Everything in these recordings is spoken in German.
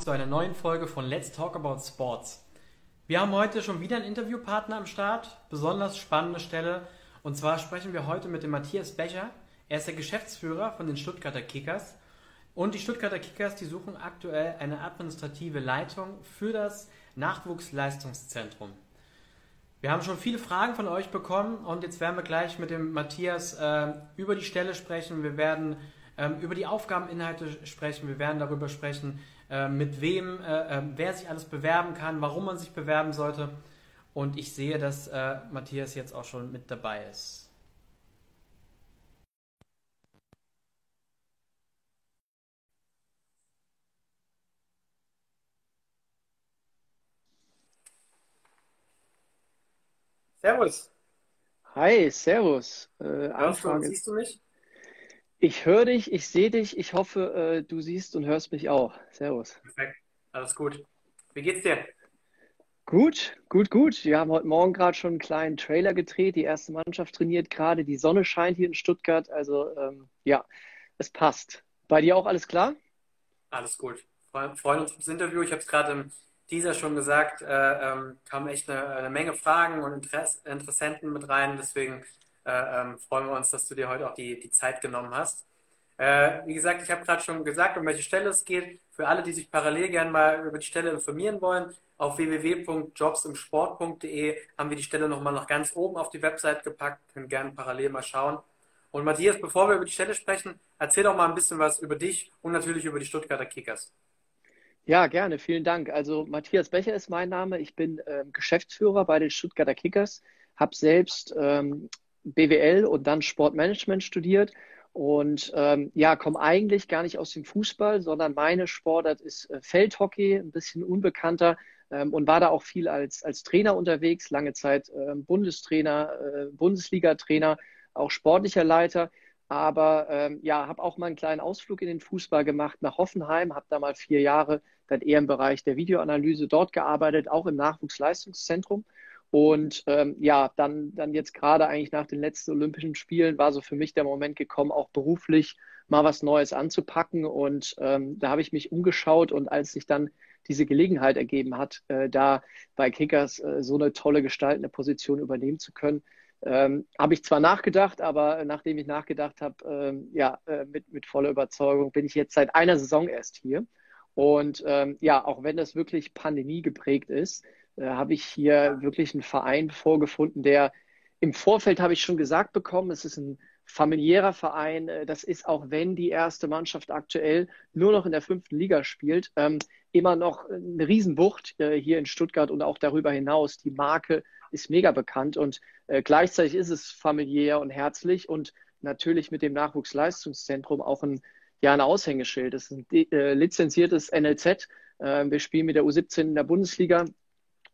zu einer neuen Folge von Let's Talk About Sports. Wir haben heute schon wieder einen Interviewpartner am Start, besonders spannende Stelle. Und zwar sprechen wir heute mit dem Matthias Becher. Er ist der Geschäftsführer von den Stuttgarter Kickers. Und die Stuttgarter Kickers, die suchen aktuell eine administrative Leitung für das Nachwuchsleistungszentrum. Wir haben schon viele Fragen von euch bekommen und jetzt werden wir gleich mit dem Matthias äh, über die Stelle sprechen. Wir werden ähm, über die Aufgabeninhalte sprechen. Wir werden darüber sprechen, äh, mit wem, äh, äh, wer sich alles bewerben kann, warum man sich bewerben sollte. Und ich sehe, dass äh, Matthias jetzt auch schon mit dabei ist. Servus. Hi, Servus. Äh, Hörst du und siehst du mich? Ich höre dich, ich sehe dich. Ich hoffe, äh, du siehst und hörst mich auch. Servus. Perfekt. Alles gut. Wie geht's dir? Gut, gut, gut. Wir haben heute Morgen gerade schon einen kleinen Trailer gedreht. Die erste Mannschaft trainiert gerade. Die Sonne scheint hier in Stuttgart. Also ähm, ja, es passt. Bei dir auch alles klar? Alles gut. Wir freuen uns aufs Interview. Ich habe es gerade im dieser schon gesagt, äh, ähm, kamen echt eine, eine, Menge Fragen und Interess Interessenten mit rein. Deswegen ähm, freuen wir uns, dass du dir heute auch die, die Zeit genommen hast. Äh, wie gesagt, ich habe gerade schon gesagt, um welche Stelle es geht. Für alle, die sich parallel gerne mal über die Stelle informieren wollen, auf www.jobsimsport.de haben wir die Stelle nochmal noch ganz oben auf die Website gepackt. Können gerne parallel mal schauen. Und Matthias, bevor wir über die Stelle sprechen, erzähl doch mal ein bisschen was über dich und natürlich über die Stuttgarter Kickers. Ja, gerne, vielen Dank. Also Matthias Becher ist mein Name. Ich bin äh, Geschäftsführer bei den Stuttgarter Kickers, habe selbst ähm, BWL und dann Sportmanagement studiert und ähm, ja, komme eigentlich gar nicht aus dem Fußball, sondern meine Sportart ist äh, Feldhockey, ein bisschen unbekannter ähm, und war da auch viel als, als Trainer unterwegs, lange Zeit äh, Bundestrainer, äh, Bundesliga-Trainer, auch sportlicher Leiter. Aber ähm, ja, habe auch mal einen kleinen Ausflug in den Fußball gemacht nach Hoffenheim, habe da mal vier Jahre dann eher im Bereich der Videoanalyse dort gearbeitet, auch im Nachwuchsleistungszentrum. Und ähm, ja, dann, dann jetzt gerade eigentlich nach den letzten Olympischen Spielen war so für mich der Moment gekommen, auch beruflich mal was Neues anzupacken. Und ähm, da habe ich mich umgeschaut und als sich dann diese Gelegenheit ergeben hat, äh, da bei Kickers äh, so eine tolle gestaltende Position übernehmen zu können, ähm, habe ich zwar nachgedacht, aber nachdem ich nachgedacht habe, ähm, ja, äh, mit, mit voller Überzeugung bin ich jetzt seit einer Saison erst hier. Und ähm, ja, auch wenn das wirklich Pandemie geprägt ist, äh, habe ich hier wirklich einen Verein vorgefunden, der im Vorfeld habe ich schon gesagt bekommen, es ist ein familiärer Verein. Äh, das ist auch wenn die erste Mannschaft aktuell nur noch in der fünften Liga spielt, ähm, immer noch eine Riesenbucht äh, hier in Stuttgart und auch darüber hinaus. Die Marke ist mega bekannt und äh, gleichzeitig ist es familiär und herzlich und natürlich mit dem Nachwuchsleistungszentrum auch ein, ja, ein Aushängeschild. Es ist ein äh, lizenziertes NLZ. Äh, wir spielen mit der U17 in der Bundesliga.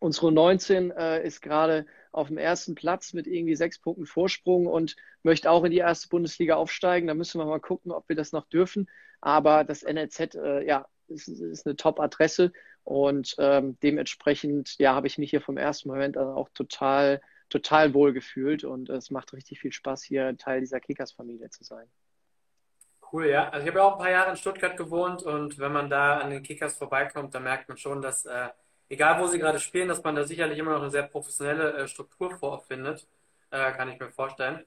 Unsere U19 äh, ist gerade auf dem ersten Platz mit irgendwie sechs Punkten Vorsprung und möchte auch in die erste Bundesliga aufsteigen. Da müssen wir mal gucken, ob wir das noch dürfen. Aber das NLZ, äh, ja, ist, ist eine Top-Adresse und ähm, dementsprechend, ja, habe ich mich hier vom ersten Moment an auch total, total wohl gefühlt und es macht richtig viel Spaß, hier Teil dieser Kickers-Familie zu sein. Cool, ja. Also ich habe ja auch ein paar Jahre in Stuttgart gewohnt und wenn man da an den Kickers vorbeikommt, dann merkt man schon, dass äh, egal wo sie gerade spielen, dass man da sicherlich immer noch eine sehr professionelle äh, Struktur vorfindet, äh, kann ich mir vorstellen.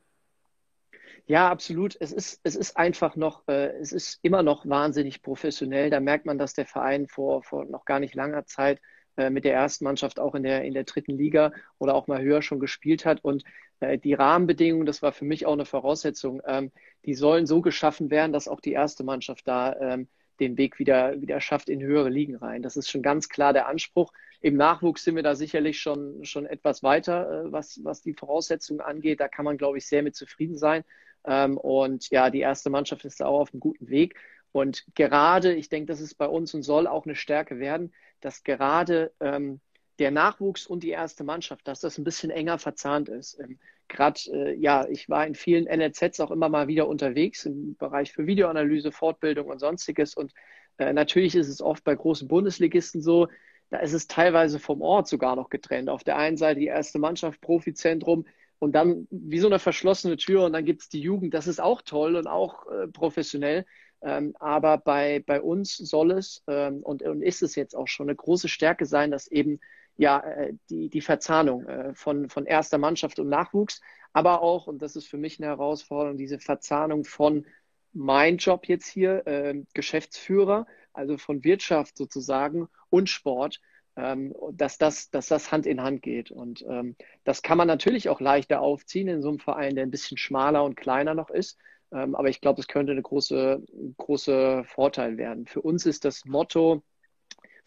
Ja, absolut. Es ist, es ist einfach noch, äh, es ist immer noch wahnsinnig professionell. Da merkt man, dass der Verein vor, vor noch gar nicht langer Zeit äh, mit der ersten Mannschaft auch in der, in der dritten Liga oder auch mal höher schon gespielt hat. Und äh, die Rahmenbedingungen, das war für mich auch eine Voraussetzung, ähm, die sollen so geschaffen werden, dass auch die erste Mannschaft da ähm, den Weg wieder, wieder schafft in höhere Ligen rein. Das ist schon ganz klar der Anspruch. Im Nachwuchs sind wir da sicherlich schon, schon etwas weiter, äh, was, was die Voraussetzungen angeht. Da kann man, glaube ich, sehr mit zufrieden sein. Ähm, und ja, die erste Mannschaft ist da auch auf einem guten Weg. Und gerade, ich denke, das ist bei uns und soll auch eine Stärke werden, dass gerade ähm, der Nachwuchs und die erste Mannschaft, dass das ein bisschen enger verzahnt ist. Gerade, äh, ja, ich war in vielen NLZs auch immer mal wieder unterwegs im Bereich für Videoanalyse, Fortbildung und sonstiges. Und äh, natürlich ist es oft bei großen Bundesligisten so, da ist es teilweise vom Ort sogar noch getrennt. Auf der einen Seite die erste Mannschaft, Profizentrum, und dann wie so eine verschlossene Tür und dann gibt es die Jugend. Das ist auch toll und auch äh, professionell. Ähm, aber bei, bei uns soll es ähm, und, und ist es jetzt auch schon eine große Stärke sein, dass eben ja äh, die, die Verzahnung äh, von, von erster Mannschaft und Nachwuchs, aber auch, und das ist für mich eine Herausforderung, diese Verzahnung von mein Job jetzt hier, äh, Geschäftsführer, also von Wirtschaft sozusagen und Sport, ähm, dass, das, dass das Hand in Hand geht. Und ähm, das kann man natürlich auch leichter aufziehen in so einem Verein, der ein bisschen schmaler und kleiner noch ist. Ähm, aber ich glaube, es könnte eine große, große Vorteil werden. Für uns ist das Motto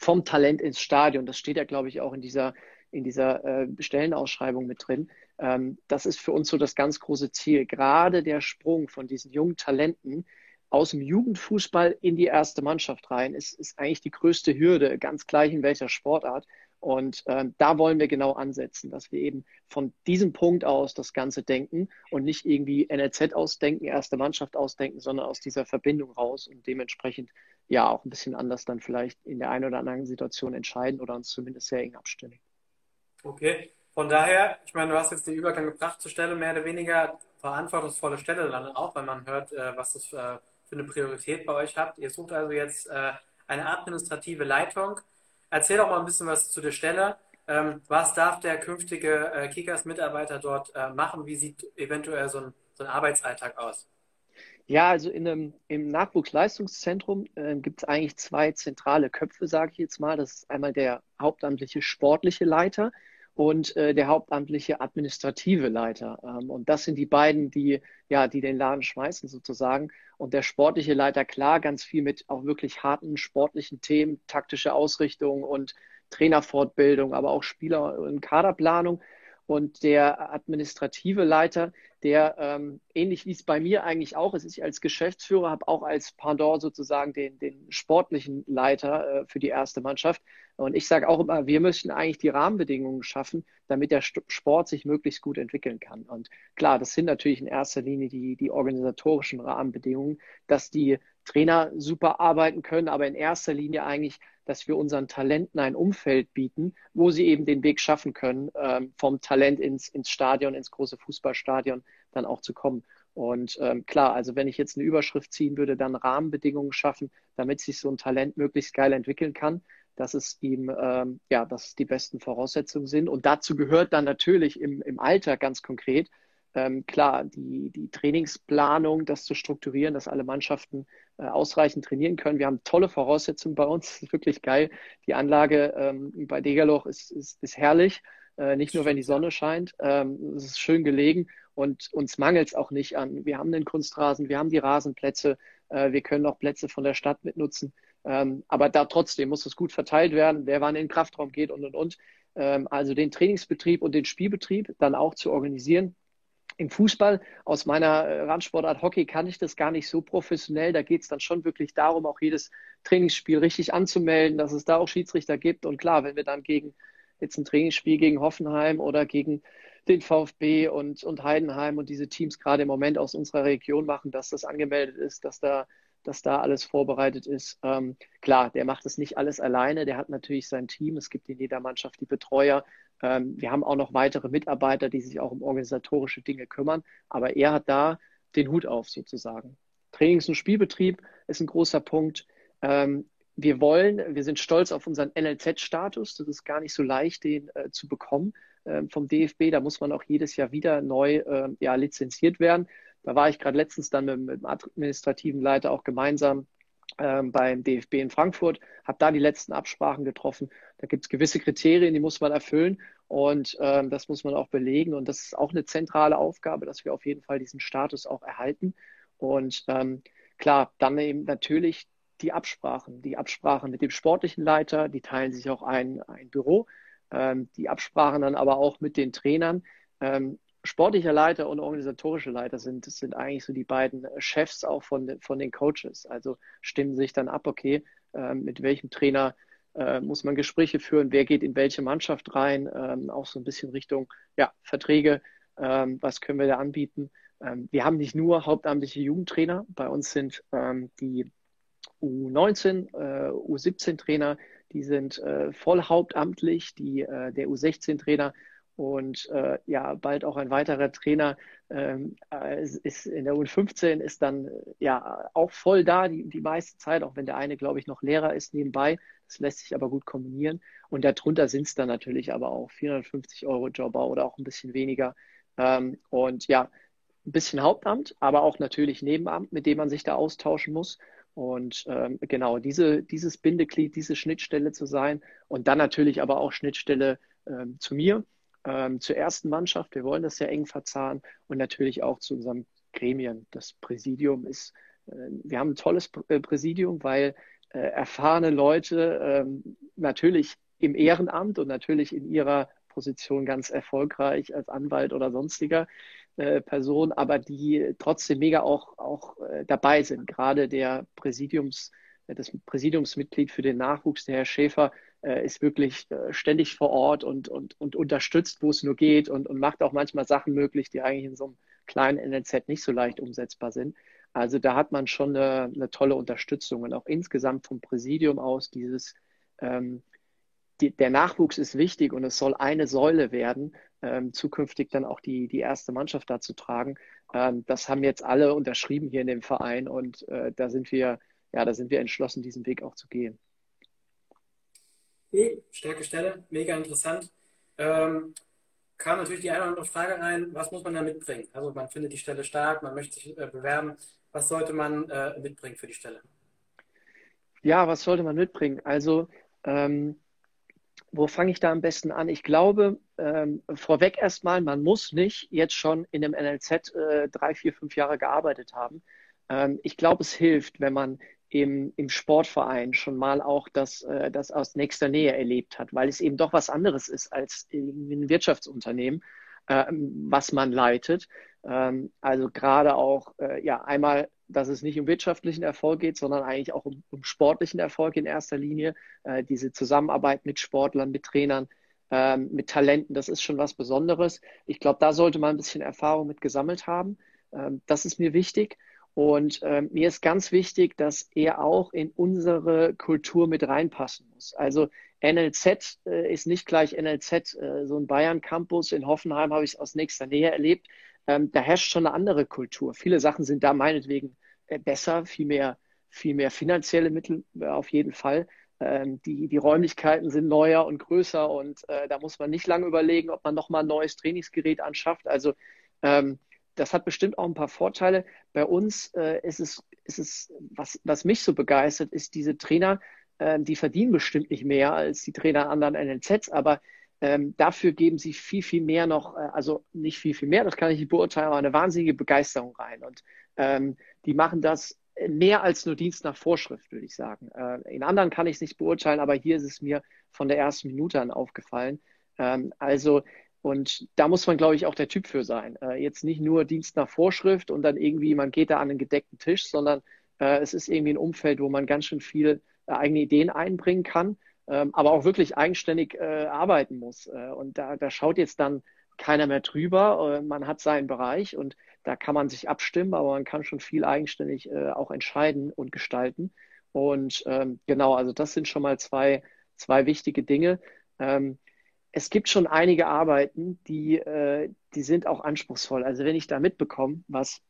vom Talent ins Stadion. Das steht ja, glaube ich, auch in dieser, in dieser äh, Stellenausschreibung mit drin. Ähm, das ist für uns so das ganz große Ziel. Gerade der Sprung von diesen jungen Talenten aus dem Jugendfußball in die erste Mannschaft rein ist, ist eigentlich die größte Hürde, ganz gleich in welcher Sportart. Und äh, da wollen wir genau ansetzen, dass wir eben von diesem Punkt aus das Ganze denken und nicht irgendwie NLZ ausdenken, erste Mannschaft ausdenken, sondern aus dieser Verbindung raus und dementsprechend ja auch ein bisschen anders dann vielleicht in der einen oder anderen Situation entscheiden oder uns zumindest sehr eng abstimmen. Okay, von daher, ich meine, du hast jetzt den Übergang gebracht zur Stelle, mehr oder weniger verantwortungsvolle Stelle dann auch, wenn man hört, äh, was das äh, für eine Priorität bei euch habt. Ihr sucht also jetzt äh, eine administrative Leitung Erzähl doch mal ein bisschen was zu der Stelle. Ähm, was darf der künftige äh, Kickers-Mitarbeiter dort äh, machen? Wie sieht eventuell so ein, so ein Arbeitsalltag aus? Ja, also in einem, im Nachwuchsleistungszentrum äh, gibt es eigentlich zwei zentrale Köpfe, sage ich jetzt mal. Das ist einmal der hauptamtliche sportliche Leiter und äh, der hauptamtliche administrative Leiter. Ähm, und das sind die beiden, die, ja, die den Laden schmeißen sozusagen. Und der sportliche Leiter, klar, ganz viel mit auch wirklich harten sportlichen Themen, taktische Ausrichtung und Trainerfortbildung, aber auch Spieler- und Kaderplanung. Und der administrative Leiter, der ähm, ähnlich wie es bei mir eigentlich auch ist, ich als Geschäftsführer habe auch als Pendant sozusagen den, den sportlichen Leiter äh, für die erste Mannschaft. Und ich sage auch immer, wir müssen eigentlich die Rahmenbedingungen schaffen, damit der Sport sich möglichst gut entwickeln kann. Und klar, das sind natürlich in erster Linie die, die organisatorischen Rahmenbedingungen, dass die Trainer super arbeiten können, aber in erster Linie eigentlich dass wir unseren Talenten ein Umfeld bieten, wo sie eben den Weg schaffen können, ähm, vom Talent ins, ins Stadion, ins große Fußballstadion dann auch zu kommen. Und ähm, klar, also wenn ich jetzt eine Überschrift ziehen würde, dann Rahmenbedingungen schaffen, damit sich so ein Talent möglichst geil entwickeln kann, dass es ihm, ähm, ja, dass die besten Voraussetzungen sind. Und dazu gehört dann natürlich im, im Alter ganz konkret, ähm, klar, die, die Trainingsplanung, das zu strukturieren, dass alle Mannschaften äh, ausreichend trainieren können. Wir haben tolle Voraussetzungen bei uns. Das ist wirklich geil. Die Anlage ähm, bei Degerloch ist, ist, ist herrlich. Äh, nicht nur, wenn die Sonne scheint. Ähm, es ist schön gelegen und uns mangelt es auch nicht an. Wir haben den Kunstrasen, wir haben die Rasenplätze, äh, wir können auch Plätze von der Stadt mitnutzen. Ähm, aber da trotzdem muss es gut verteilt werden, wer wann in den Kraftraum geht und und und. Ähm, also den Trainingsbetrieb und den Spielbetrieb dann auch zu organisieren im Fußball, aus meiner äh, Randsportart Hockey, kann ich das gar nicht so professionell. Da geht es dann schon wirklich darum, auch jedes Trainingsspiel richtig anzumelden, dass es da auch Schiedsrichter gibt. Und klar, wenn wir dann gegen jetzt ein Trainingsspiel gegen Hoffenheim oder gegen den VfB und, und Heidenheim und diese Teams gerade im Moment aus unserer Region machen, dass das angemeldet ist, dass da, dass da alles vorbereitet ist. Ähm, klar, der macht das nicht alles alleine, der hat natürlich sein Team. Es gibt in jeder Mannschaft die Betreuer, ähm, wir haben auch noch weitere Mitarbeiter, die sich auch um organisatorische Dinge kümmern, aber er hat da den Hut auf sozusagen. Trainings- und Spielbetrieb ist ein großer Punkt. Ähm, wir wollen, wir sind stolz auf unseren NLZ-Status. Das ist gar nicht so leicht, den äh, zu bekommen äh, vom DFB. Da muss man auch jedes Jahr wieder neu äh, ja, lizenziert werden. Da war ich gerade letztens dann mit, mit, dem administrativen Leiter auch gemeinsam ähm, beim DFB in Frankfurt, habe da die letzten Absprachen getroffen. Da gibt es gewisse Kriterien, die muss man erfüllen und ähm, das muss man auch belegen. Und das ist auch eine zentrale Aufgabe, dass wir auf jeden Fall diesen Status auch erhalten. Und ähm, klar, dann eben natürlich die Absprachen, die Absprachen mit dem sportlichen Leiter, die teilen sich auch ein, ein Büro, ähm, die Absprachen dann aber auch mit den Trainern. Ähm, sportlicher Leiter und organisatorische Leiter sind, sind eigentlich so die beiden Chefs auch von, von den Coaches. Also stimmen sich dann ab, okay, äh, mit welchem Trainer äh, muss man Gespräche führen, wer geht in welche Mannschaft rein, ähm, auch so ein bisschen Richtung ja, Verträge, ähm, was können wir da anbieten. Ähm, wir haben nicht nur hauptamtliche Jugendtrainer, bei uns sind ähm, die U19, äh, U17-Trainer, die sind äh, voll hauptamtlich, die, äh, der U16-Trainer und äh, ja, bald auch ein weiterer Trainer ähm, äh, ist in der U15 ist dann ja auch voll da die, die meiste Zeit, auch wenn der eine, glaube ich, noch Lehrer ist nebenbei. Das lässt sich aber gut kombinieren. Und darunter sind es dann natürlich aber auch 450 Euro Jobber oder auch ein bisschen weniger. Ähm, und ja, ein bisschen Hauptamt, aber auch natürlich Nebenamt, mit dem man sich da austauschen muss. Und ähm, genau diese, dieses Bindeglied, diese Schnittstelle zu sein und dann natürlich aber auch Schnittstelle ähm, zu mir, ähm, zur ersten Mannschaft. Wir wollen das sehr eng verzahnen und natürlich auch zu unserem Gremien. Das Präsidium ist, äh, wir haben ein tolles äh, Präsidium, weil äh, erfahrene Leute ähm, natürlich im Ehrenamt und natürlich in ihrer Position ganz erfolgreich als Anwalt oder sonstiger äh, Person, aber die trotzdem mega auch, auch äh, dabei sind. Gerade der Präsidiums, äh, das Präsidiumsmitglied für den Nachwuchs, der Herr Schäfer, äh, ist wirklich äh, ständig vor Ort und, und, und unterstützt, wo es nur geht und, und macht auch manchmal Sachen möglich, die eigentlich in so einem kleinen NLZ nicht so leicht umsetzbar sind. Also da hat man schon eine, eine tolle Unterstützung und auch insgesamt vom Präsidium aus dieses ähm, die, der Nachwuchs ist wichtig und es soll eine Säule werden, ähm, zukünftig dann auch die, die erste Mannschaft da zu tragen. Ähm, das haben jetzt alle unterschrieben hier in dem Verein und äh, da sind wir, ja, da sind wir entschlossen, diesen Weg auch zu gehen. Cool, starke Stelle, mega interessant. Ähm, kam natürlich die eine oder andere Frage rein, was muss man da mitbringen? Also man findet die Stelle stark, man möchte sich äh, bewerben. Was sollte man äh, mitbringen für die Stelle? Ja, was sollte man mitbringen? Also ähm, wo fange ich da am besten an? Ich glaube, ähm, vorweg erstmal, man muss nicht jetzt schon in einem NLZ äh, drei, vier, fünf Jahre gearbeitet haben. Ähm, ich glaube, es hilft, wenn man im, im Sportverein schon mal auch das, äh, das aus nächster Nähe erlebt hat, weil es eben doch was anderes ist als in ein Wirtschaftsunternehmen, äh, was man leitet. Ähm, also gerade auch, äh, ja, einmal dass es nicht um wirtschaftlichen Erfolg geht, sondern eigentlich auch um, um sportlichen Erfolg in erster Linie. Äh, diese Zusammenarbeit mit Sportlern, mit Trainern, äh, mit Talenten, das ist schon was Besonderes. Ich glaube, da sollte man ein bisschen Erfahrung mit gesammelt haben. Ähm, das ist mir wichtig. Und äh, mir ist ganz wichtig, dass er auch in unsere Kultur mit reinpassen muss. Also NLZ äh, ist nicht gleich NLZ. Äh, so ein Bayern-Campus in Hoffenheim habe ich aus nächster Nähe erlebt. Ähm, da herrscht schon eine andere Kultur. Viele Sachen sind da meinetwegen äh, besser, viel mehr, viel mehr finanzielle Mittel äh, auf jeden Fall. Ähm, die, die Räumlichkeiten sind neuer und größer und äh, da muss man nicht lange überlegen, ob man nochmal ein neues Trainingsgerät anschafft. Also ähm, das hat bestimmt auch ein paar Vorteile. Bei uns äh, ist es, ist es was, was mich so begeistert, ist diese Trainer, äh, die verdienen bestimmt nicht mehr als die Trainer an anderen NLZs, aber ähm, dafür geben sie viel, viel mehr noch, äh, also nicht viel, viel mehr, das kann ich nicht beurteilen, aber eine wahnsinnige Begeisterung rein. Und ähm, die machen das mehr als nur Dienst nach Vorschrift, würde ich sagen. Äh, in anderen kann ich es nicht beurteilen, aber hier ist es mir von der ersten Minute an aufgefallen. Ähm, also, und da muss man, glaube ich, auch der Typ für sein. Äh, jetzt nicht nur Dienst nach Vorschrift und dann irgendwie, man geht da an einen gedeckten Tisch, sondern äh, es ist irgendwie ein Umfeld, wo man ganz schön viel äh, eigene Ideen einbringen kann ähm, aber auch wirklich eigenständig äh, arbeiten muss. Äh, und da, da schaut jetzt dann keiner mehr drüber. Äh, man hat seinen Bereich und da kann man sich abstimmen, aber man kann schon viel eigenständig auch entscheiden und gestalten. Und ähm, genau, also das sind schon mal zwei, zwei wichtige Dinge. Ähm, es gibt schon einige Arbeiten, die, äh, die sind auch anspruchsvoll. Also wenn ich da mitbekomme, was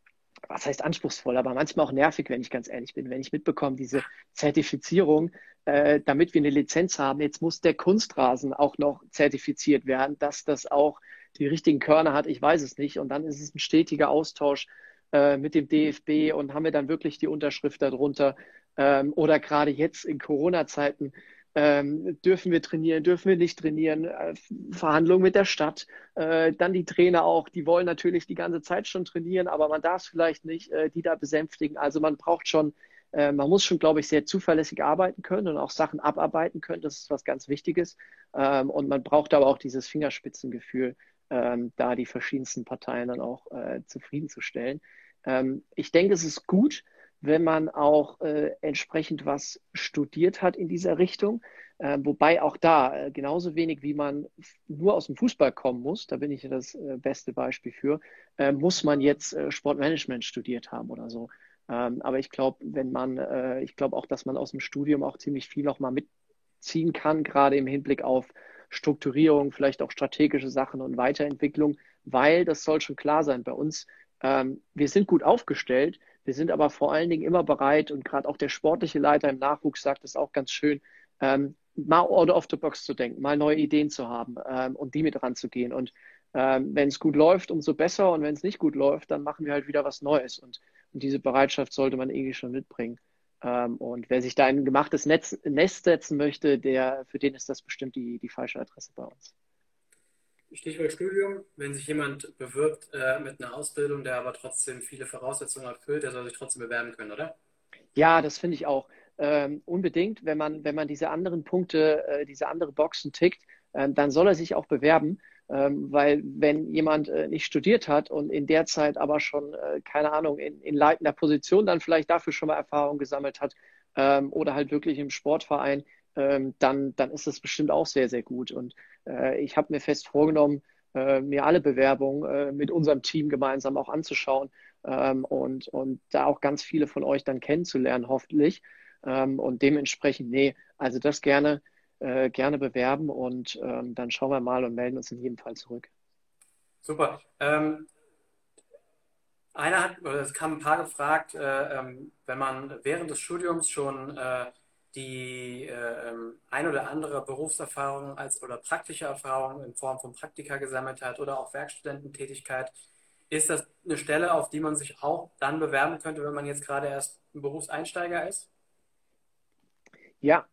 was heißt anspruchsvoll, aber manchmal auch nervig, wenn ich ganz ehrlich bin, wenn ich mitbekomme, diese Zertifizierung, äh, damit wir eine Lizenz haben, jetzt muss der Kunstrasen auch noch zertifiziert werden, dass das auch die richtigen Körner hat, ich weiß es nicht. Und dann ist es ein stetiger Austausch äh, mit dem DFB und haben wir dann wirklich die Unterschrift darunter. Ähm, oder gerade jetzt in Corona-Zeiten ähm, dürfen wir trainieren, dürfen wir nicht trainieren, äh, Verhandlungen mit der Stadt, äh, dann die Trainer auch, die wollen natürlich die ganze Zeit schon trainieren, aber man darf es vielleicht nicht, äh, die da besänftigen. Also man braucht schon, äh, man muss schon, glaube ich, sehr zuverlässig arbeiten können und auch Sachen abarbeiten können. Das ist was ganz Wichtiges. Ähm, und man braucht aber auch dieses Fingerspitzengefühl, ähm, da die verschiedensten Parteien dann auch äh, zufriedenzustellen. Ähm, ich denke, es ist gut, wenn man auch äh, entsprechend was studiert hat in dieser Richtung. Äh, wobei auch da äh, genauso wenig wie man nur aus dem Fußball kommen muss, da bin ich ja das äh, beste Beispiel für, äh, muss man jetzt äh, Sportmanagement studiert haben oder so. Ähm, aber ich glaube, wenn man, ich glaube auch, dass man aus dem Studium auch ziemlich viel noch mal mitziehen kann, gerade im Hinblick auf Strukturierung, vielleicht auch strategische Sachen und Weiterentwicklung, weil das soll schon klar sein bei uns. Ähm, wir sind gut aufgestellt, wir sind aber vor allen Dingen immer bereit und gerade auch der sportliche Leiter im Nachwuchs sagt es auch ganz schön, ähm, mal out of the box zu denken, mal neue Ideen zu haben ähm, und die mit ranzugehen. Und ähm, wenn es gut läuft, umso besser. Und wenn es nicht gut läuft, dann machen wir halt wieder was Neues. Und, und diese Bereitschaft sollte man irgendwie schon mitbringen. Ähm, und wer sich da in ein gemachtes Netz, Nest setzen möchte, der, für den ist das bestimmt die, die falsche Adresse bei uns. Stichwort Studium, wenn sich jemand bewirbt äh, mit einer Ausbildung, der aber trotzdem viele Voraussetzungen erfüllt, der soll sich trotzdem bewerben können, oder? Ja, das finde ich auch. Ähm, unbedingt, wenn man, wenn man diese anderen Punkte, äh, diese andere Boxen tickt, äh, dann soll er sich auch bewerben. Ähm, weil wenn jemand äh, nicht studiert hat und in der Zeit aber schon, äh, keine Ahnung, in, in leitender Position dann vielleicht dafür schon mal Erfahrung gesammelt hat ähm, oder halt wirklich im Sportverein, ähm, dann, dann ist das bestimmt auch sehr, sehr gut. Und äh, ich habe mir fest vorgenommen, äh, mir alle Bewerbungen äh, mit unserem Team gemeinsam auch anzuschauen ähm, und, und da auch ganz viele von euch dann kennenzulernen, hoffentlich. Ähm, und dementsprechend, nee, also das gerne äh, gerne bewerben und ähm, dann schauen wir mal und melden uns in jedem Fall zurück. Super. Ähm, einer hat, oder es kam ein paar gefragt, äh, ähm, wenn man während des Studiums schon äh, die äh, ähm, ein oder andere Berufserfahrung als oder praktische Erfahrung in Form von Praktika gesammelt hat oder auch Werkstudententätigkeit, ist das eine Stelle, auf die man sich auch dann bewerben könnte, wenn man jetzt gerade erst ein Berufseinsteiger ist? Ja,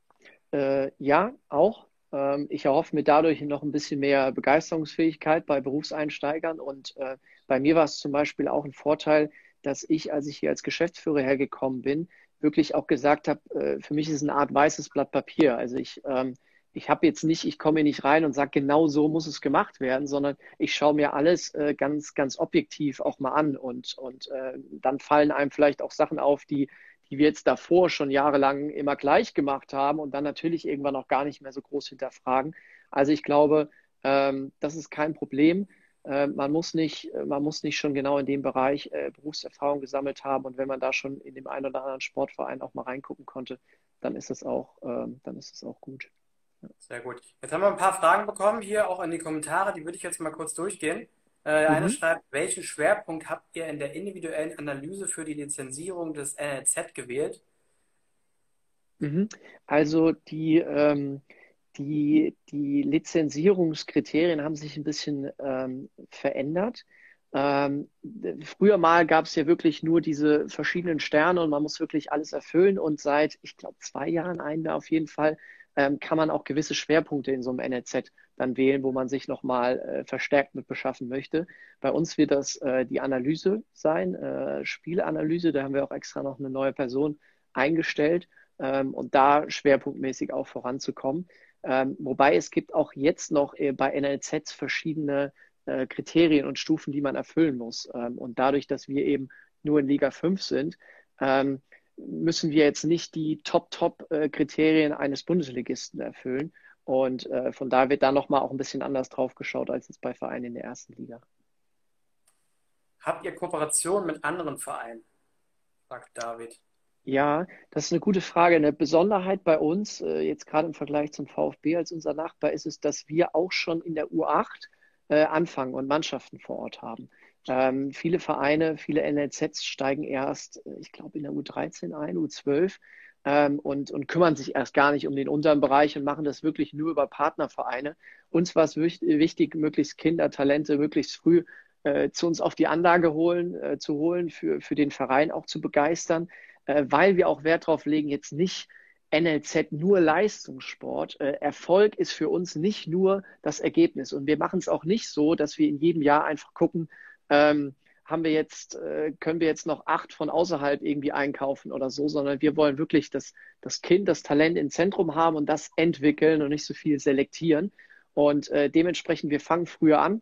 äh, ja, auch. Ähm, ich erhoffe mir dadurch noch ein bisschen mehr Begeisterungsfähigkeit bei Berufseinsteigern. Und äh, bei mir war es zum Beispiel auch ein Vorteil, dass ich, als ich hier als Geschäftsführer hergekommen bin, wirklich auch gesagt habe, äh, für mich ist es eine Art weißes Blatt Papier. Also ich, ähm, ich habe jetzt nicht, ich komme hier nicht rein und sage, genau so muss es gemacht werden, sondern ich schaue mir alles äh, ganz, ganz objektiv auch mal an und, und äh, dann fallen einem vielleicht auch Sachen auf, die die wir jetzt davor schon jahrelang immer gleich gemacht haben und dann natürlich irgendwann auch gar nicht mehr so groß hinterfragen. Also ich glaube, ähm, das ist kein Problem. Äh, man, muss nicht, man muss nicht schon genau in dem Bereich äh, Berufserfahrung gesammelt haben und wenn man da schon in dem einen oder anderen Sportverein auch mal reingucken konnte, dann ist es auch, äh, dann ist es auch gut. Sehr gut. Jetzt haben wir ein paar Fragen bekommen hier auch in die Kommentare, die würde ich jetzt mal kurz durchgehen. Äh, der mhm. eine schreibt, welchen Schwerpunkt habt ihr in der individuellen Analyse für die Lizenzierung des NLZ gewählt? Mhm. Also die, ähm, die, die Lizenzierungskriterien haben sich ein bisschen ähm, verändert. Ähm, früher mal gab es ja wirklich nur diese verschiedenen Sterne und man muss wirklich alles erfüllen. Und seit, ich glaube, zwei Jahren, ein Jahr auf jeden Fall, ähm, kann man auch gewisse Schwerpunkte in so einem NLZ dann wählen, wo man sich nochmal äh, verstärkt mit beschaffen möchte. Bei uns wird das äh, die Analyse sein, äh, Spielanalyse. Da haben wir auch extra noch eine neue Person eingestellt ähm, und da schwerpunktmäßig auch voranzukommen. Ähm, wobei es gibt auch jetzt noch äh, bei NLZs verschiedene äh, Kriterien und Stufen, die man erfüllen muss. Ähm, und dadurch, dass wir eben nur in Liga 5 sind, ähm, müssen wir jetzt nicht die Top-Top-Kriterien eines Bundesligisten erfüllen. Und äh, von da wird da nochmal auch ein bisschen anders drauf geschaut als jetzt bei Vereinen in der ersten Liga. Habt ihr Kooperation mit anderen Vereinen? fragt David. Ja, das ist eine gute Frage. Eine Besonderheit bei uns, äh, jetzt gerade im Vergleich zum VfB als unser Nachbar, ist es, dass wir auch schon in der U8 äh, anfangen und Mannschaften vor Ort haben. Ähm, viele Vereine, viele NLZs steigen erst, äh, ich glaube, in der U13 ein, U12 ähm, und, und kümmern sich erst gar nicht um den unteren Bereich und machen das wirklich nur über Partnervereine. Uns war es wichtig, möglichst Kinder, Talente möglichst früh äh, zu uns auf die Anlage holen, äh, zu holen, für, für den Verein auch zu begeistern, äh, weil wir auch Wert darauf legen, jetzt nicht NLZ nur Leistungssport. Äh, Erfolg ist für uns nicht nur das Ergebnis. Und wir machen es auch nicht so, dass wir in jedem Jahr einfach gucken, ähm, haben wir jetzt, äh, können wir jetzt noch acht von außerhalb irgendwie einkaufen oder so, sondern wir wollen wirklich das, das Kind, das Talent im Zentrum haben und das entwickeln und nicht so viel selektieren. Und äh, dementsprechend, wir fangen früher an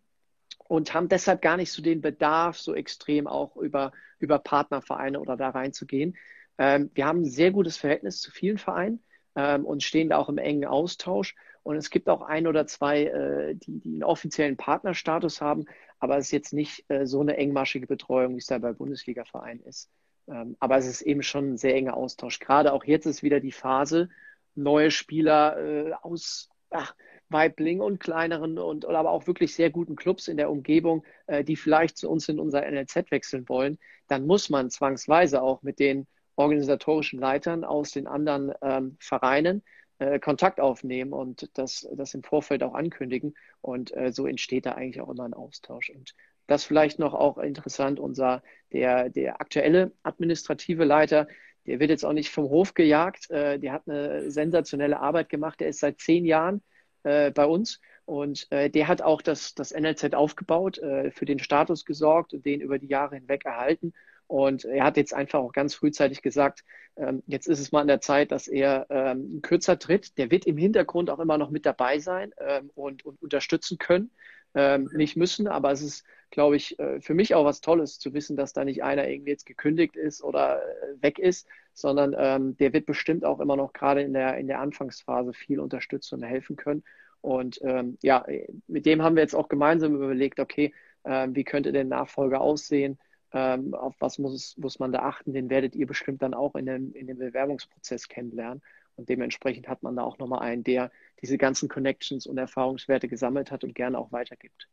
und haben deshalb gar nicht so den Bedarf, so extrem auch über, über Partnervereine oder da reinzugehen. Ähm, wir haben ein sehr gutes Verhältnis zu vielen Vereinen ähm, und stehen da auch im engen Austausch. Und es gibt auch ein oder zwei, äh, die, die einen offiziellen Partnerstatus haben, aber es ist jetzt nicht äh, so eine engmaschige Betreuung, wie es da bei Bundesliga-Vereinen ist. Ähm, aber es ist eben schon ein sehr enger Austausch. Gerade auch jetzt ist wieder die Phase, neue Spieler äh, aus, ach, Weibling und kleineren und oder aber auch wirklich sehr guten Clubs in der Umgebung, äh, die vielleicht zu uns in unser NLZ wechseln wollen, dann muss man zwangsweise auch mit den organisatorischen Leitern aus den anderen ähm, Vereinen äh, Kontakt aufnehmen und das, das im Vorfeld auch ankündigen. Und äh, so entsteht da eigentlich auch immer ein Austausch. Und das vielleicht noch auch interessant, unser, der, der aktuelle administrative Leiter, der wird jetzt auch nicht vom Hof gejagt. Äh, der hat eine sensationelle Arbeit gemacht. Der ist seit zehn Jahren äh, bei uns und äh, der hat auch das, das NLZ aufgebaut, äh, für den Status gesorgt und den über die Jahre hinweg erhalten. Und er hat jetzt einfach auch ganz frühzeitig gesagt, ähm, jetzt ist es mal an der Zeit, dass er ähm, kürzer tritt. Der wird im Hintergrund auch immer noch mit dabei sein ähm, und, und unterstützen können. Ähm, nicht müssen, aber es ist, glaube ich, äh, für mich auch was Tolles zu wissen, dass da nicht einer irgendwie jetzt gekündigt ist oder äh, weg ist, sondern ähm, der wird bestimmt auch immer noch gerade in der, in der Anfangsphase viel unterstützen und helfen können. Und ähm, ja, mit dem haben wir jetzt auch gemeinsam überlegt, okay, äh, wie könnte der Nachfolger aussehen? Ähm, auf was muss, muss man da achten? Den werdet ihr bestimmt dann auch in dem, in dem Bewerbungsprozess kennenlernen. Und dementsprechend hat man da auch nochmal einen, der diese ganzen Connections und Erfahrungswerte gesammelt hat und gerne auch weitergibt.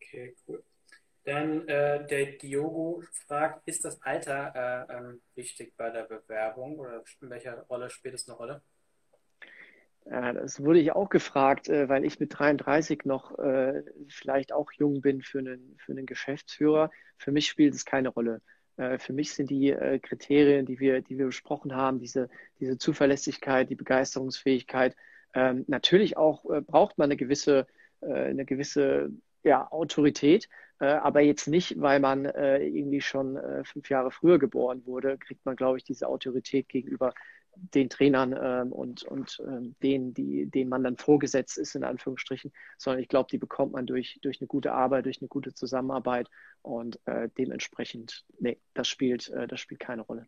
Okay, cool. Dann äh, der Diogo fragt, ist das Alter äh, ähm, wichtig bei der Bewerbung oder in welcher Rolle spielt es eine Rolle? Ja, das wurde ich auch gefragt, äh, weil ich mit 33 noch äh, vielleicht auch jung bin für einen, für einen Geschäftsführer. Für mich spielt es keine Rolle. Äh, für mich sind die Kriterien, die wir, die wir besprochen haben, diese, diese Zuverlässigkeit, die Begeisterungsfähigkeit, ähm, natürlich auch braucht man eine gewisse, eine gewisse ja, Autorität, aber jetzt nicht, weil man irgendwie schon fünf Jahre früher geboren wurde, kriegt man, glaube ich, diese Autorität gegenüber den Trainern ähm, und, und ähm, denen, die, denen man dann vorgesetzt ist, in Anführungsstrichen, sondern ich glaube, die bekommt man durch, durch eine gute Arbeit, durch eine gute Zusammenarbeit und äh, dementsprechend, nee, das spielt, äh, das spielt keine Rolle.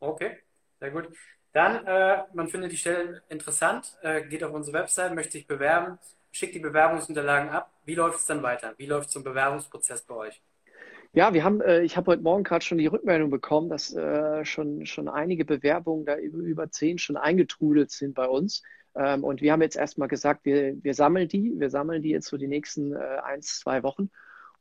Okay, sehr gut. Dann, äh, man findet die Stelle interessant, äh, geht auf unsere Website, möchte sich bewerben, schickt die Bewerbungsunterlagen ab. Wie läuft es dann weiter? Wie läuft es zum Bewerbungsprozess bei euch? Ja, wir haben, äh, ich habe heute Morgen gerade schon die Rückmeldung bekommen, dass äh, schon, schon einige Bewerbungen, da über, über zehn schon eingetrudelt sind bei uns. Ähm, und wir haben jetzt erstmal gesagt, wir, wir sammeln die, wir sammeln die jetzt so die nächsten äh, eins, zwei Wochen.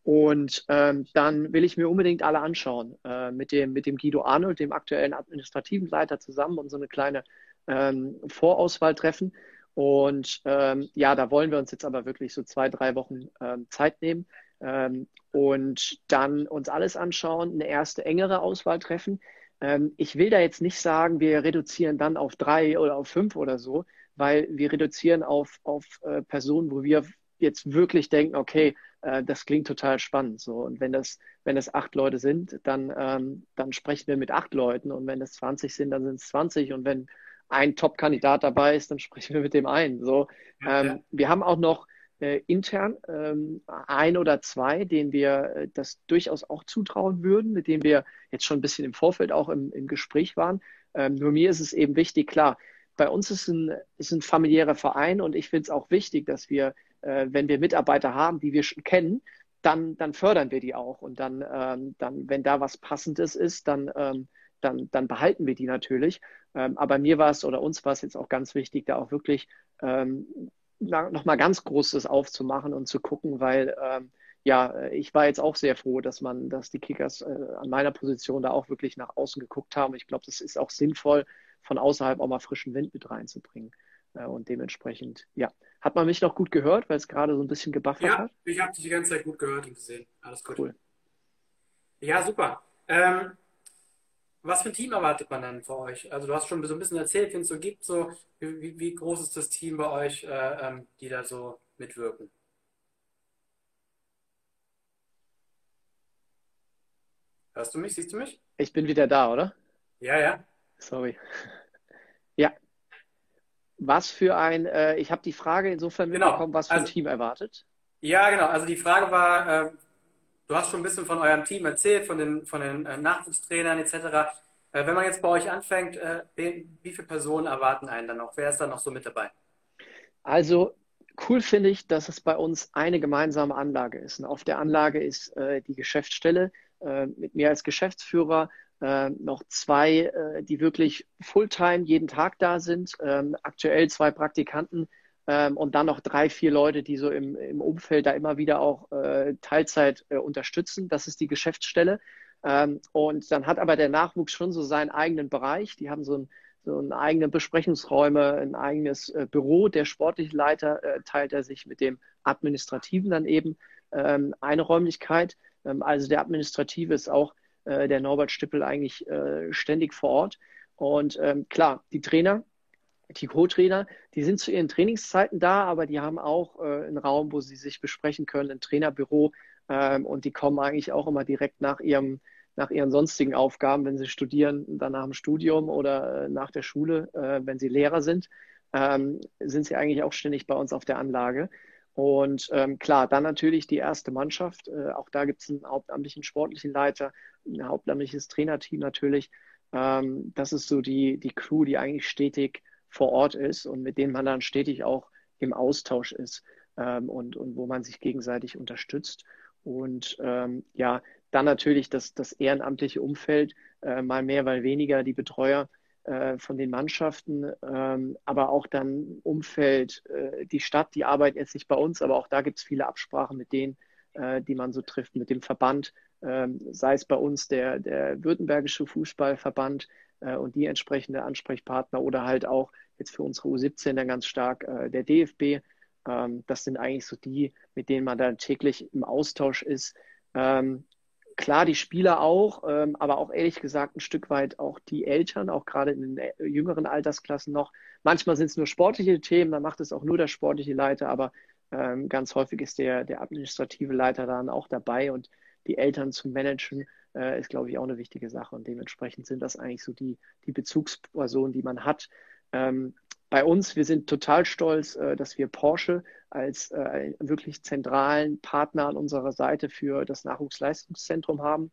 Und ähm, dann will ich mir unbedingt alle anschauen, äh, mit, dem, mit dem Guido Arnold, dem aktuellen administrativen Leiter, zusammen und so eine kleine ähm, Vorauswahl treffen. Und ähm, ja, da wollen wir uns jetzt aber wirklich so zwei, drei Wochen ähm, Zeit nehmen ähm, und dann uns alles anschauen, eine erste engere Auswahl treffen. Ähm, ich will da jetzt nicht sagen, wir reduzieren dann auf drei oder auf fünf oder so, weil wir reduzieren auf, auf äh, Personen, wo wir jetzt wirklich denken, okay, äh, das klingt total spannend. So. Und wenn das, wenn das acht Leute sind, dann, ähm, dann sprechen wir mit acht Leuten. Und wenn es 20 sind, dann sind es 20. Und wenn ein Top-Kandidat dabei ist, dann sprechen wir mit dem einen. So, ja, ähm, ja. Wir haben auch noch äh, intern ähm, ein oder zwei, denen wir äh, das durchaus auch zutrauen würden, mit denen wir jetzt schon ein bisschen im Vorfeld auch im, im Gespräch waren. Ähm, nur mir ist es eben wichtig, klar, bei uns ist ein, ist ein familiärer Verein und ich finde es auch wichtig, dass wir, äh, wenn wir Mitarbeiter haben, die wir schon kennen, dann, dann fördern wir die auch. Und dann, ähm, dann wenn da was Passendes ist, dann, ähm, dann, dann behalten wir die natürlich. Ähm, aber mir war es oder uns war es jetzt auch ganz wichtig, da auch wirklich ähm, nochmal ganz Großes aufzumachen und zu gucken, weil ähm, ja, ich war jetzt auch sehr froh, dass man, dass die Kickers äh, an meiner Position da auch wirklich nach außen geguckt haben. Ich glaube, das ist auch sinnvoll, von außerhalb auch mal frischen Wind mit reinzubringen. Äh, und dementsprechend, ja. Hat man mich noch gut gehört, weil es gerade so ein bisschen gebuffert ja, hat? Ja, ich habe dich die ganze Zeit gut gehört und gesehen. Alles gut. Cool. Ja, super. Ähm, was für ein Team erwartet man dann für euch? Also du hast schon so ein bisschen erzählt, wenn es so gibt, so wie, wie, groß ist das Team bei euch, äh, ähm, die da so mitwirken? Hörst du mich? Siehst du mich? Ich bin wieder da, oder? Ja, ja. Sorry. Ja. Was für ein, äh, ich habe die Frage insofern genau. mitbekommen, was für also, ein Team erwartet. Ja, genau. Also die Frage war, äh, Du hast schon ein bisschen von eurem Team erzählt, von den, von den äh, Nachwuchstrainern etc. Äh, wenn man jetzt bei euch anfängt, äh, wie, viele Personen erwarten einen dann noch? Wer ist dann noch so mit dabei? Also cool finde ich, dass es bei uns eine gemeinsame Anlage ist. Und auf der Anlage ist äh, die Geschäftsstelle äh, mit mir als Geschäftsführer äh, noch zwei, äh, die wirklich Fulltime jeden Tag da sind, ähm, aktuell zwei Praktikanten ähm, und dann noch drei, vier Leute, die so im, im Umfeld da immer wieder auch äh, Teilzeit äh, unterstützen. Das ist die Geschäftsstelle. Ähm, und dann hat aber der Nachwuchs schon so seinen eigenen Bereich. Die haben so ein so eine eigene Besprechungsräume, ein eigenes äh, Büro. Der sportliche Leiter äh, teilt er sich mit dem Administrativen dann eben ähm, eine Räumlichkeit. Ähm, also der Administrative ist auch äh, der Norbert Stippel eigentlich äh, ständig vor Ort. Und ähm, klar, die Trainer, die Co-Trainer, die sind zu ihren Trainingszeiten da, aber die haben auch äh, einen Raum, wo sie sich besprechen können, ein Trainerbüro. Ähm, und die kommen eigentlich auch immer direkt nach ihrem nach ihren sonstigen Aufgaben, wenn sie studieren, dann nach dem Studium oder äh, nach der Schule, äh, wenn sie Lehrer sind, ähm, sind sie eigentlich auch ständig bei uns auf der Anlage. Und ähm, klar, dann natürlich die erste Mannschaft. Äh, auch da gibt es einen hauptamtlichen sportlichen Leiter, ein hauptamtliches Trainerteam natürlich. Ähm, das ist so die, die Crew, die eigentlich stetig vor Ort ist und mit denen man dann stetig auch im Austausch ist ähm, und, und wo man sich gegenseitig unterstützt. Und ähm, ja, dann natürlich das, das ehrenamtliche Umfeld, äh, mal mehr, mal weniger, die Betreuer äh, von den Mannschaften, ähm, aber auch dann Umfeld, äh, die Stadt, die arbeiten jetzt nicht bei uns, aber auch da gibt es viele Absprachen mit denen, äh, die man so trifft, mit dem Verband, ähm, sei es bei uns der, der Württembergische Fußballverband äh, und die entsprechende Ansprechpartner oder halt auch jetzt für unsere U17 dann ganz stark äh, der DFB. Ähm, das sind eigentlich so die, mit denen man dann täglich im Austausch ist. Ähm, klar die Spieler auch, ähm, aber auch ehrlich gesagt ein Stück weit auch die Eltern, auch gerade in den äh, jüngeren Altersklassen noch. Manchmal sind es nur sportliche Themen, dann macht es auch nur der sportliche Leiter, aber ähm, ganz häufig ist der, der administrative Leiter dann auch dabei und die Eltern zu managen, äh, ist, glaube ich, auch eine wichtige Sache. Und dementsprechend sind das eigentlich so die, die Bezugspersonen, die man hat. Ähm, bei uns, wir sind total stolz, äh, dass wir Porsche als äh, wirklich zentralen Partner an unserer Seite für das Nachwuchsleistungszentrum haben,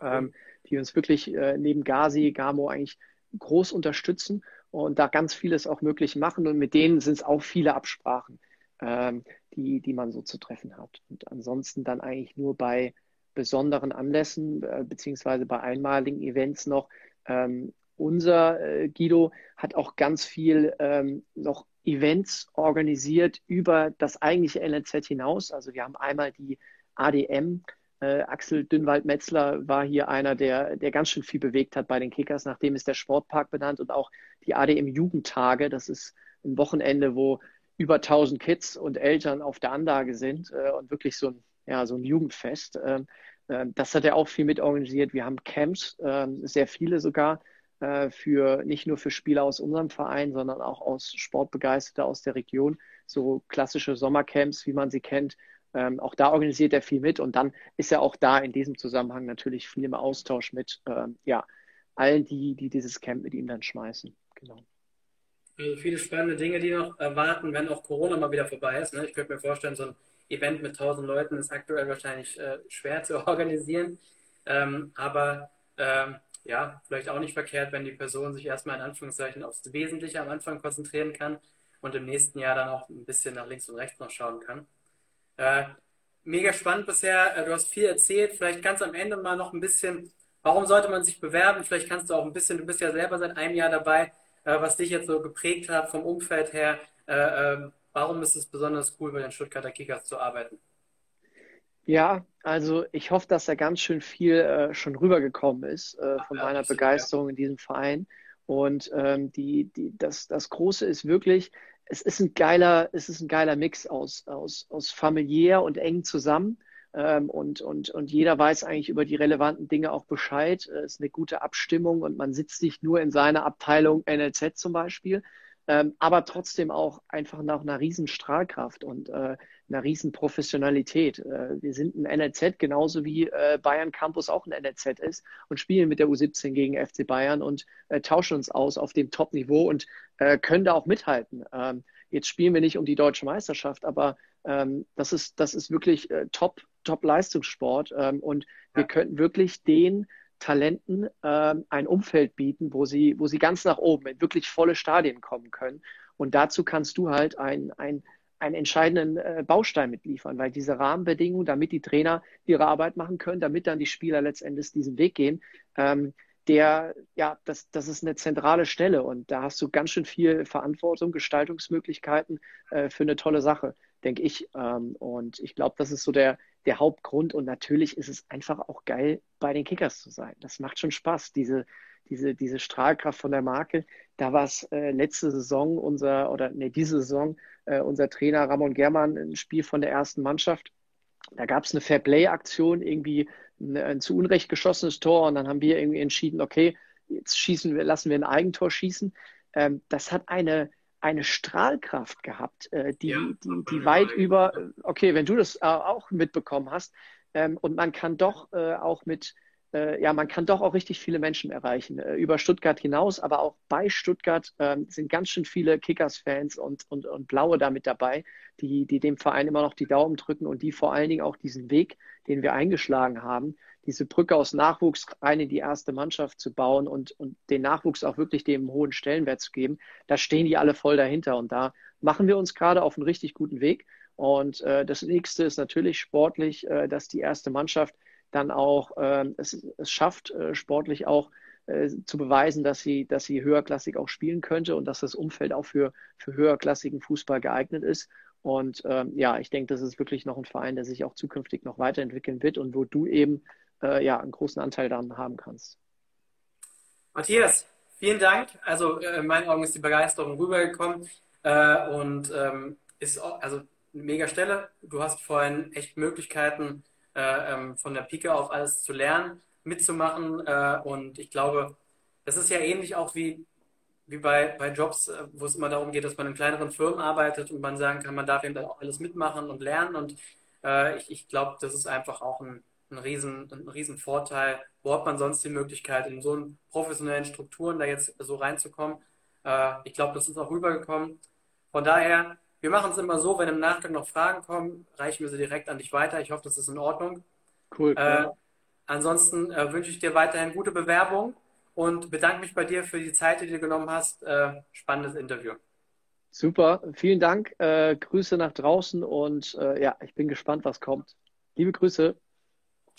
ähm, die uns wirklich äh, neben Gazi, Gamo eigentlich groß unterstützen und da ganz vieles auch möglich machen. Und mit denen sind es auch viele Absprachen, ähm, die, die man so zu treffen hat. Und ansonsten dann eigentlich nur bei besonderen Anlässen beziehungsweise bei einmaligen Events noch ähm, unser äh, Guido hat auch ganz viel ähm, noch Events organisiert über das eigentliche LNZ hinaus. Also wir haben einmal die ADM. Äh, Axel Dünnwald-Metzler war hier einer, der, der ganz schön viel bewegt hat bei den Kickers. Nachdem ist der Sportpark benannt und auch die ADM Jugendtage. Das ist ein Wochenende, wo über 1000 Kids und Eltern auf der Anlage sind äh, und wirklich so ein, ja, so ein Jugendfest. Ähm, äh, das hat er auch viel mit organisiert. Wir haben Camps, ähm, sehr viele sogar äh, für nicht nur für Spieler aus unserem Verein, sondern auch aus Sportbegeisterte aus der Region. So klassische Sommercamps, wie man sie kennt. Ähm, auch da organisiert er viel mit und dann ist er auch da in diesem Zusammenhang natürlich viel im Austausch mit ähm, ja, allen, die, die dieses Camp mit ihm dann schmeißen. Genau. Also viele spannende Dinge, die noch erwarten, wenn auch Corona mal wieder vorbei ist. Ne? Ich könnte mir vorstellen, so ein Event mit 1000 Leuten ist aktuell wahrscheinlich äh, schwer zu organisieren. Ähm, aber ähm, ja, vielleicht auch nicht verkehrt, wenn die Person sich erstmal in Anführungszeichen aufs Wesentliche am Anfang konzentrieren kann und im nächsten Jahr dann auch ein bisschen nach links und rechts noch schauen kann. Äh, mega spannend bisher. Äh, du hast viel erzählt. Vielleicht ganz am Ende mal noch ein bisschen, warum sollte man sich bewerben? Vielleicht kannst du auch ein bisschen, du bist ja selber seit einem Jahr dabei, äh, was dich jetzt so geprägt hat vom Umfeld her. Äh, ähm, warum ist es besonders cool, bei den Stuttgarter Kickers zu arbeiten? Ja, also ich hoffe, dass da ganz schön viel äh, schon rübergekommen ist äh, von ja, meiner Begeisterung ja. in diesem Verein. Und ähm, die, die, das, das Große ist wirklich, es ist ein geiler, es ist ein geiler Mix aus, aus, aus familiär und eng zusammen. Ähm, und, und, und jeder weiß eigentlich über die relevanten Dinge auch Bescheid. Es ist eine gute Abstimmung und man sitzt nicht nur in seiner Abteilung NLZ zum Beispiel, ähm, aber trotzdem auch einfach nach einer riesen Strahlkraft und äh, einer riesen Professionalität. Äh, wir sind ein NLZ, genauso wie äh, Bayern Campus auch ein NLZ ist und spielen mit der U17 gegen FC Bayern und äh, tauschen uns aus auf dem Top-Niveau und äh, können da auch mithalten. Ähm, jetzt spielen wir nicht um die deutsche Meisterschaft, aber ähm, das, ist, das ist wirklich äh, Top, Top-Leistungssport ähm, und ja. wir könnten wirklich den Talenten ähm, ein Umfeld bieten, wo sie, wo sie ganz nach oben in wirklich volle Stadien kommen können. Und dazu kannst du halt ein, ein, einen entscheidenden äh, Baustein mitliefern, weil diese Rahmenbedingungen, damit die Trainer ihre Arbeit machen können, damit dann die Spieler letztendlich diesen Weg gehen, ähm, der, ja, das, das ist eine zentrale Stelle und da hast du ganz schön viel Verantwortung, Gestaltungsmöglichkeiten äh, für eine tolle Sache, denke ich. Ähm, und ich glaube, das ist so der, der Hauptgrund. Und natürlich ist es einfach auch geil, bei den Kickers zu sein. Das macht schon Spaß, diese, diese, diese Strahlkraft von der Marke. Da war es äh, letzte Saison unser, oder nee, diese Saison, äh, unser Trainer Ramon Germann, ein Spiel von der ersten Mannschaft. Da gab es eine Fairplay-Aktion, irgendwie ein, ein, zu Unrecht geschossenes Tor und dann haben wir irgendwie entschieden, okay, jetzt schießen wir, lassen wir ein Eigentor schießen. Ähm, das hat eine, eine Strahlkraft gehabt, äh, die, ja, die, die weit über, okay, wenn du das äh, auch mitbekommen hast, ähm, und man kann doch äh, auch mit, äh, ja, man kann doch auch richtig viele Menschen erreichen, äh, über Stuttgart hinaus, aber auch bei Stuttgart ähm, sind ganz schön viele Kickers-Fans und, und, und Blaue da mit dabei, die, die dem Verein immer noch die Daumen drücken und die vor allen Dingen auch diesen Weg, den wir eingeschlagen haben, diese Brücke aus Nachwuchs rein in die erste Mannschaft zu bauen und, und den Nachwuchs auch wirklich dem hohen Stellenwert zu geben, da stehen die alle voll dahinter und da machen wir uns gerade auf einen richtig guten Weg. Und äh, das nächste ist natürlich sportlich, äh, dass die erste Mannschaft dann auch äh, es, es schafft, äh, sportlich auch äh, zu beweisen, dass sie, dass sie höherklassig auch spielen könnte und dass das Umfeld auch für, für höherklassigen Fußball geeignet ist. Und ähm, ja, ich denke, das ist wirklich noch ein Verein, der sich auch zukünftig noch weiterentwickeln wird und wo du eben äh, ja einen großen Anteil daran haben kannst. Matthias, vielen Dank. Also äh, in meinen Augen ist die Begeisterung rübergekommen äh, und ähm, ist auch, also eine mega Stelle. Du hast vorhin echt Möglichkeiten, äh, ähm, von der Pike auf alles zu lernen, mitzumachen. Äh, und ich glaube, das ist ja ähnlich auch wie, wie bei, bei Jobs, äh, wo es immer darum geht, dass man in kleineren Firmen arbeitet und man sagen kann, man darf eben dann auch alles mitmachen und lernen. Und ich, ich glaube, das ist einfach auch ein, ein, riesen, ein riesen Vorteil. Wo hat man sonst die Möglichkeit, in so einen professionellen Strukturen da jetzt so reinzukommen? ich glaube, das ist auch rübergekommen. Von daher wir machen es immer so, wenn im Nachgang noch Fragen kommen, reichen wir sie direkt an dich weiter. Ich hoffe, das ist in Ordnung. Cool. Äh, ansonsten äh, wünsche ich dir weiterhin gute Bewerbung und bedanke mich bei dir für die Zeit, die du dir genommen hast. Äh, spannendes Interview. Super, vielen Dank. Äh, Grüße nach draußen und äh, ja, ich bin gespannt, was kommt. Liebe Grüße.